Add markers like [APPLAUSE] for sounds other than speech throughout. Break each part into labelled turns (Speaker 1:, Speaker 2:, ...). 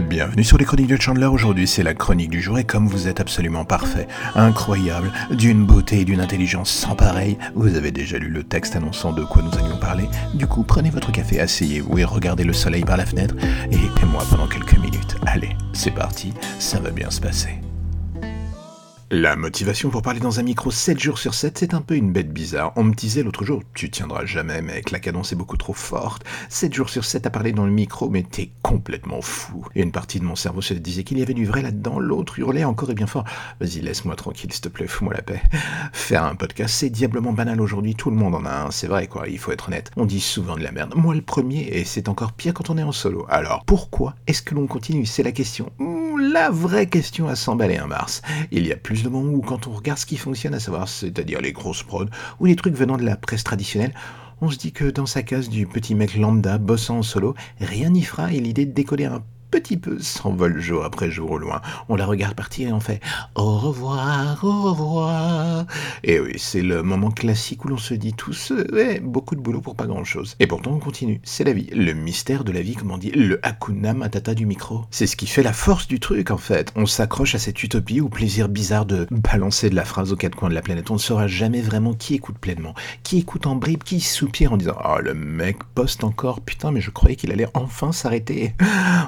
Speaker 1: Bienvenue sur les chroniques de Chandler. Aujourd'hui, c'est la chronique du jour et comme vous êtes absolument parfait, incroyable, d'une beauté et d'une intelligence sans pareil, vous avez déjà lu le texte annonçant de quoi nous allions parler. Du coup, prenez votre café, asseyez-vous et regardez le soleil par la fenêtre et aidez-moi pendant quelques minutes. Allez, c'est parti, ça va bien se passer. La motivation pour parler dans un micro 7 jours sur 7, c'est un peu une bête bizarre. On me disait l'autre jour, tu tiendras jamais mec, la cadence est beaucoup trop forte. 7 jours sur 7 à parler dans le micro, mais t'es complètement fou. Et une partie de mon cerveau se disait qu'il y avait du vrai là-dedans, l'autre hurlait encore et bien fort. Vas-y, laisse-moi tranquille, s'il te plaît, fous-moi la paix. [LAUGHS] Faire un podcast, c'est diablement banal aujourd'hui, tout le monde en a un, c'est vrai quoi, il faut être honnête. On dit souvent de la merde, moi le premier, et c'est encore pire quand on est en solo. Alors, pourquoi est-ce que l'on continue? C'est la question. La vraie question à s'emballer un mars. Il y a plus de moments où quand on regarde ce qui fonctionne, à savoir, c'est-à-dire les grosses prods ou les trucs venant de la presse traditionnelle, on se dit que dans sa case du petit mec lambda bossant en solo, rien n'y fera et l'idée de décoller un petit peu s'envole jour après jour au loin. On la regarde partir et on fait au revoir, au revoir. Et oui, c'est le moment classique où l'on se dit tous, ouais, beaucoup de boulot pour pas grand chose. Et pourtant on continue. C'est la vie. Le mystère de la vie, comme on dit, le hakuna matata du micro. C'est ce qui fait la force du truc en fait. On s'accroche à cette utopie ou plaisir bizarre de balancer de la phrase aux quatre coins de la planète. On ne saura jamais vraiment qui écoute pleinement, qui écoute en bribe, qui soupire en disant Oh le mec poste encore, putain mais je croyais qu'il allait enfin s'arrêter.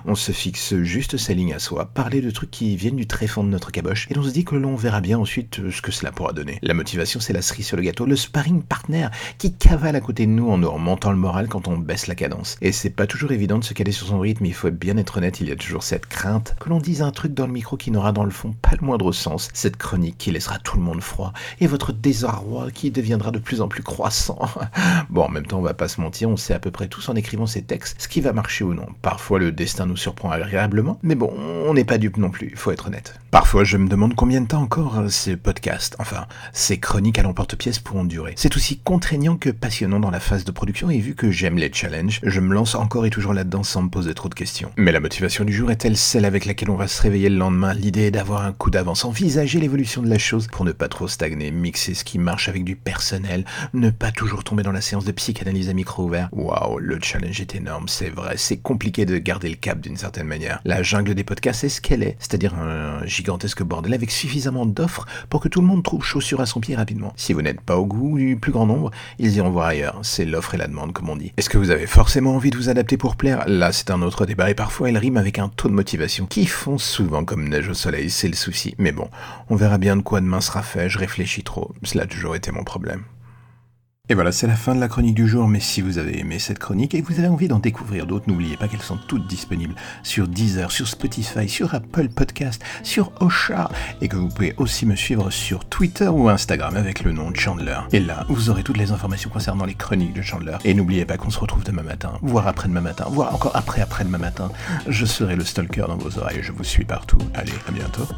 Speaker 1: On se fixe juste sa ligne à soi, parler de trucs qui viennent du très fond de notre caboche, et on se dit que l'on verra bien ensuite euh, ce que cela pourra donner. La motivation, c'est la cerise sur le gâteau, le sparring partner qui cavale à côté de nous en nous remontant le moral quand on baisse la cadence. Et c'est pas toujours évident de se caler sur son rythme, il faut bien être honnête, il y a toujours cette crainte que l'on dise un truc dans le micro qui n'aura dans le fond pas le moindre sens, cette chronique qui laissera tout le monde froid, et votre désarroi qui deviendra de plus en plus croissant. [LAUGHS] bon, en même temps, on va pas se mentir, on sait à peu près tous en écrivant ces textes ce qui va marcher ou non. Parfois, le destin nous surprend agréablement, mais bon, on n'est pas dupe non plus, faut être honnête. Parfois, je me demande combien de temps encore euh, ces podcasts, enfin, ces chroniques à l'emporte-pièce pourront durer. C'est aussi contraignant que passionnant dans la phase de production, et vu que j'aime les challenges, je me lance encore et toujours là-dedans sans me poser trop de questions. Mais la motivation du jour est-elle celle avec laquelle on va se réveiller le lendemain? L'idée est d'avoir un coup d'avance, envisager l'évolution de la chose pour ne pas trop stagner, mixer ce qui marche avec du personnel, ne pas toujours tomber dans la séance de psychanalyse à micro ouvert? Waouh, le challenge est énorme, c'est vrai, c'est compliqué de garder le cap d'une certaine La jungle des podcasts est ce qu'elle est, c'est-à-dire un gigantesque bordel avec suffisamment d'offres pour que tout le monde trouve chaussure à son pied rapidement. Si vous n'êtes pas au goût du plus grand nombre, ils iront voir ailleurs. C'est l'offre et la demande, comme on dit. Est-ce que vous avez forcément envie de vous adapter pour plaire? Là, c'est un autre débat et parfois elle rime avec un taux de motivation qui fond souvent comme neige au soleil, c'est le souci. Mais bon, on verra bien de quoi demain sera fait, je réfléchis trop. Cela a toujours été mon problème. Et voilà, c'est la fin de la chronique du jour, mais si vous avez aimé cette chronique et que vous avez envie d'en découvrir d'autres, n'oubliez pas qu'elles sont toutes disponibles sur Deezer, sur Spotify, sur Apple Podcast, sur Osha, et que vous pouvez aussi me suivre sur Twitter ou Instagram avec le nom de Chandler. Et là, vous aurez toutes les informations concernant les chroniques de Chandler. Et n'oubliez pas qu'on se retrouve demain matin, voire après-demain matin, voire encore après après-demain matin. Je serai le stalker dans vos oreilles, je vous suis partout. Allez, à bientôt.